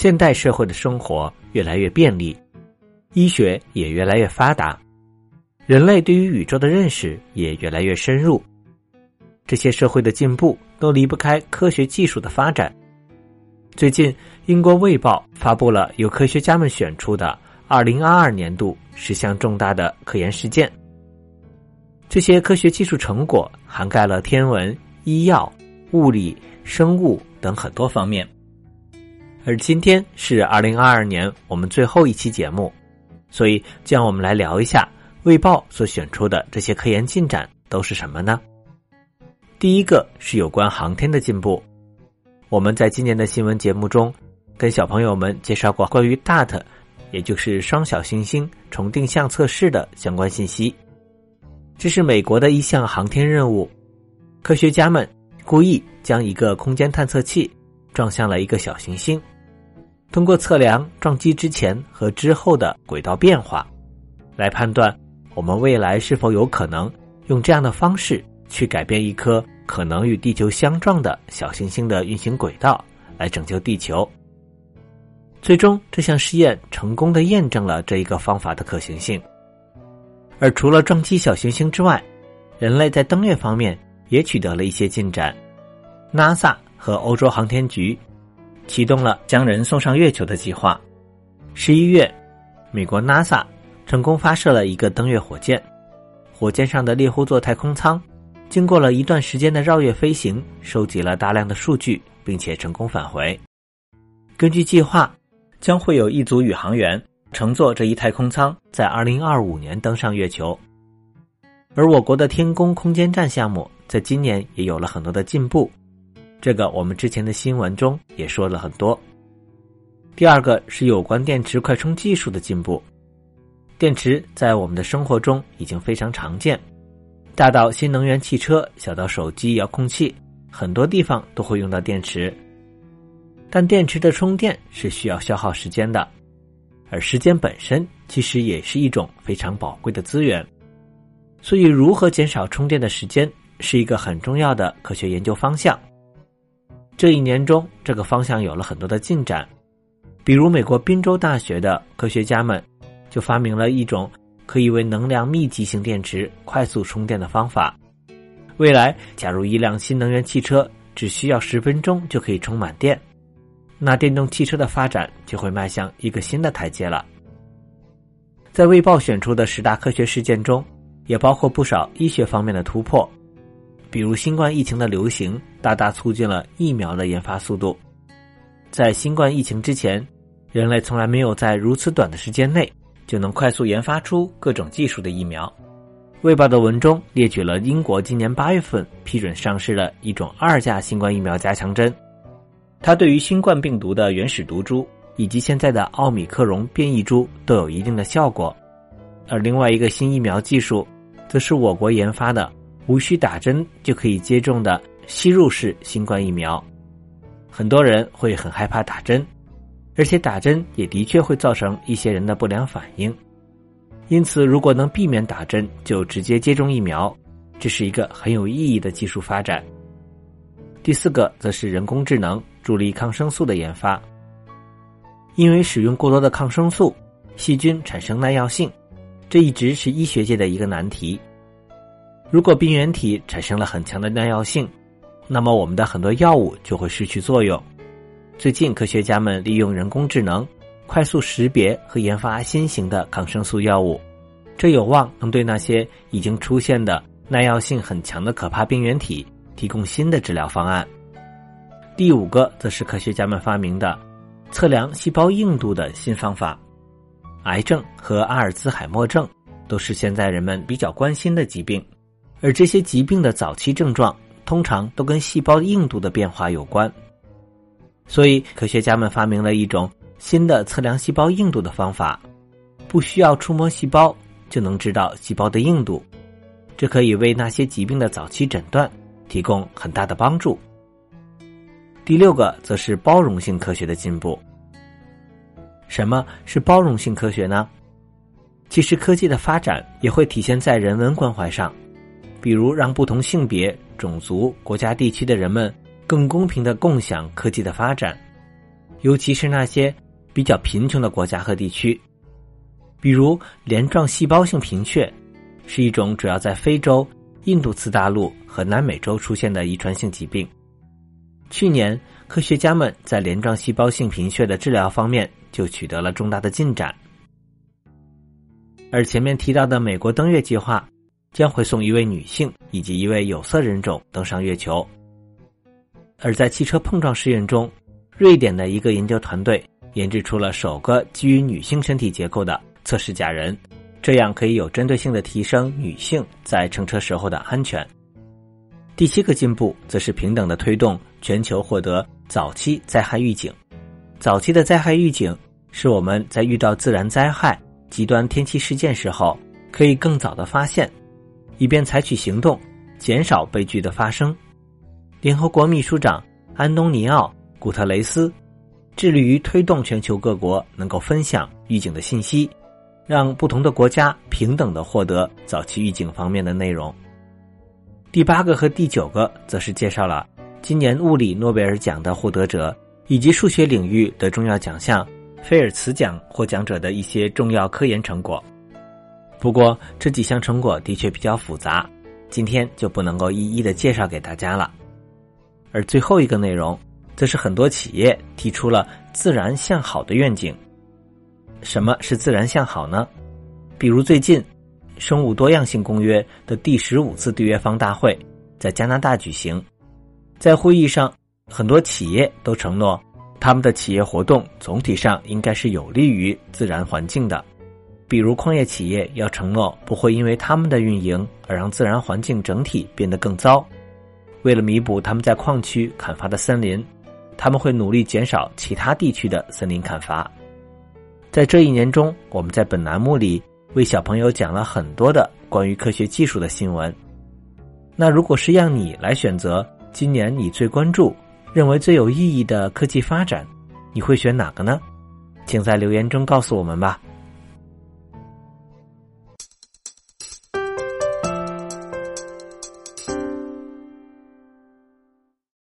现代社会的生活越来越便利，医学也越来越发达，人类对于宇宙的认识也越来越深入。这些社会的进步都离不开科学技术的发展。最近，英国《卫报》发布了由科学家们选出的2022年度十项重大的科研事件。这些科学技术成果涵盖了天文、医药、物理、生物等很多方面。而今天是二零二二年我们最后一期节目，所以就让我们来聊一下《卫报》所选出的这些科研进展都是什么呢？第一个是有关航天的进步。我们在今年的新闻节目中，跟小朋友们介绍过关于 DART，也就是双小行星重定向测试的相关信息。这是美国的一项航天任务，科学家们故意将一个空间探测器撞向了一个小行星，通过测量撞击之前和之后的轨道变化，来判断我们未来是否有可能用这样的方式去改变一颗可能与地球相撞的小行星的运行轨道，来拯救地球。最终，这项试验成功的验证了这一个方法的可行性。而除了撞击小行星之外，人类在登月方面也取得了一些进展。NASA 和欧洲航天局启动了将人送上月球的计划。十一月，美国 NASA 成功发射了一个登月火箭，火箭上的猎户座太空舱经过了一段时间的绕月飞行，收集了大量的数据，并且成功返回。根据计划，将会有一组宇航员。乘坐这一太空舱，在二零二五年登上月球。而我国的天宫空间站项目在今年也有了很多的进步，这个我们之前的新闻中也说了很多。第二个是有关电池快充技术的进步，电池在我们的生活中已经非常常见，大到新能源汽车，小到手机、遥控器，很多地方都会用到电池。但电池的充电是需要消耗时间的。而时间本身其实也是一种非常宝贵的资源，所以如何减少充电的时间是一个很重要的科学研究方向。这一年中，这个方向有了很多的进展，比如美国宾州大学的科学家们就发明了一种可以为能量密集型电池快速充电的方法。未来，假如一辆新能源汽车只需要十分钟就可以充满电。那电动汽车的发展就会迈向一个新的台阶了。在《卫报》选出的十大科学事件中，也包括不少医学方面的突破，比如新冠疫情的流行大大促进了疫苗的研发速度。在新冠疫情之前，人类从来没有在如此短的时间内就能快速研发出各种技术的疫苗。《卫报》的文中列举了英国今年八月份批准上市的一种二价新冠疫苗加强针。它对于新冠病毒的原始毒株以及现在的奥米克戎变异株都有一定的效果，而另外一个新疫苗技术，则是我国研发的无需打针就可以接种的吸入式新冠疫苗。很多人会很害怕打针，而且打针也的确会造成一些人的不良反应，因此如果能避免打针就直接接种疫苗，这是一个很有意义的技术发展。第四个则是人工智能。助力抗生素的研发，因为使用过多的抗生素，细菌产生耐药性，这一直是医学界的一个难题。如果病原体产生了很强的耐药性，那么我们的很多药物就会失去作用。最近，科学家们利用人工智能快速识别和研发新型的抗生素药物，这有望能对那些已经出现的耐药性很强的可怕病原体提供新的治疗方案。第五个则是科学家们发明的测量细胞硬度的新方法。癌症和阿尔兹海默症都是现在人们比较关心的疾病，而这些疾病的早期症状通常都跟细胞硬度的变化有关。所以，科学家们发明了一种新的测量细胞硬度的方法，不需要触摸细胞就能知道细胞的硬度，这可以为那些疾病的早期诊断提供很大的帮助。第六个则是包容性科学的进步。什么是包容性科学呢？其实科技的发展也会体现在人文关怀上，比如让不同性别、种族、国家、地区的人们更公平的共享科技的发展。尤其是那些比较贫穷的国家和地区，比如镰状细胞性贫血，是一种主要在非洲、印度次大陆和南美洲出现的遗传性疾病。去年，科学家们在镰状细胞性贫血的治疗方面就取得了重大的进展。而前面提到的美国登月计划，将会送一位女性以及一位有色人种登上月球。而在汽车碰撞试验中，瑞典的一个研究团队研制出了首个基于女性身体结构的测试假人，这样可以有针对性的提升女性在乘车时候的安全。第七个进步则是平等的推动全球获得早期灾害预警。早期的灾害预警是我们在遇到自然灾害、极端天气事件时候可以更早的发现，以便采取行动，减少悲剧的发生。联合国秘书长安东尼奥·古特雷斯致力于推动全球各国能够分享预警的信息，让不同的国家平等的获得早期预警方面的内容。第八个和第九个则是介绍了今年物理诺贝尔奖的获得者以及数学领域的重要奖项菲尔茨奖获奖者的一些重要科研成果。不过这几项成果的确比较复杂，今天就不能够一一的介绍给大家了。而最后一个内容，则是很多企业提出了自然向好的愿景。什么是自然向好呢？比如最近，《生物多样性公约》的第十五次缔约方大会在加拿大举行，在会议上，很多企业都承诺，他们的企业活动总体上应该是有利于自然环境的。比如矿业企业要承诺不会因为他们的运营而让自然环境整体变得更糟。为了弥补他们在矿区砍伐的森林，他们会努力减少其他地区的森林砍伐。在这一年中，我们在本栏目里为小朋友讲了很多的关于科学技术的新闻。那如果是让你来选择今年你最关注、认为最有意义的科技发展，你会选哪个呢？请在留言中告诉我们吧。